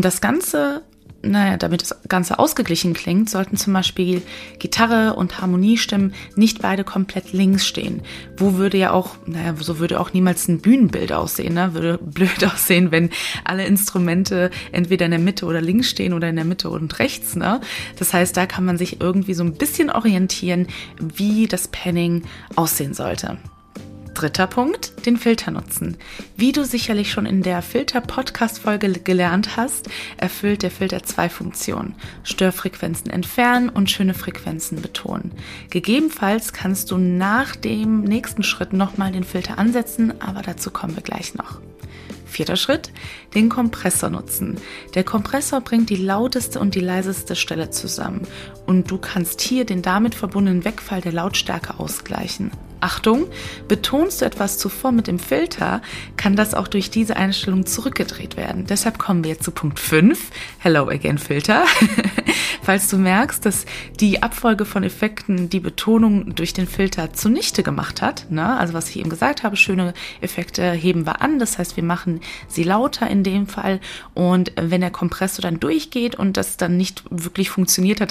Das Ganze naja, damit das Ganze ausgeglichen klingt, sollten zum Beispiel Gitarre und Harmoniestimmen nicht beide komplett links stehen. Wo würde ja auch, naja, so würde auch niemals ein Bühnenbild aussehen, ne? Würde blöd aussehen, wenn alle Instrumente entweder in der Mitte oder links stehen oder in der Mitte und rechts, ne? Das heißt, da kann man sich irgendwie so ein bisschen orientieren, wie das Panning aussehen sollte. Dritter Punkt, den Filter nutzen. Wie du sicherlich schon in der Filter-Podcast-Folge gelernt hast, erfüllt der Filter zwei Funktionen. Störfrequenzen entfernen und schöne Frequenzen betonen. Gegebenenfalls kannst du nach dem nächsten Schritt nochmal den Filter ansetzen, aber dazu kommen wir gleich noch. Vierter Schritt, den Kompressor nutzen. Der Kompressor bringt die lauteste und die leiseste Stelle zusammen und du kannst hier den damit verbundenen Wegfall der Lautstärke ausgleichen. Achtung, betonst du etwas zuvor mit dem Filter, kann das auch durch diese Einstellung zurückgedreht werden. Deshalb kommen wir jetzt zu Punkt 5, Hello Again Filter. Falls du merkst, dass die Abfolge von Effekten die Betonung durch den Filter zunichte gemacht hat, ne? also was ich eben gesagt habe, schöne Effekte heben wir an, das heißt, wir machen sie lauter in dem Fall und wenn der Kompressor dann durchgeht und das dann nicht wirklich funktioniert hat,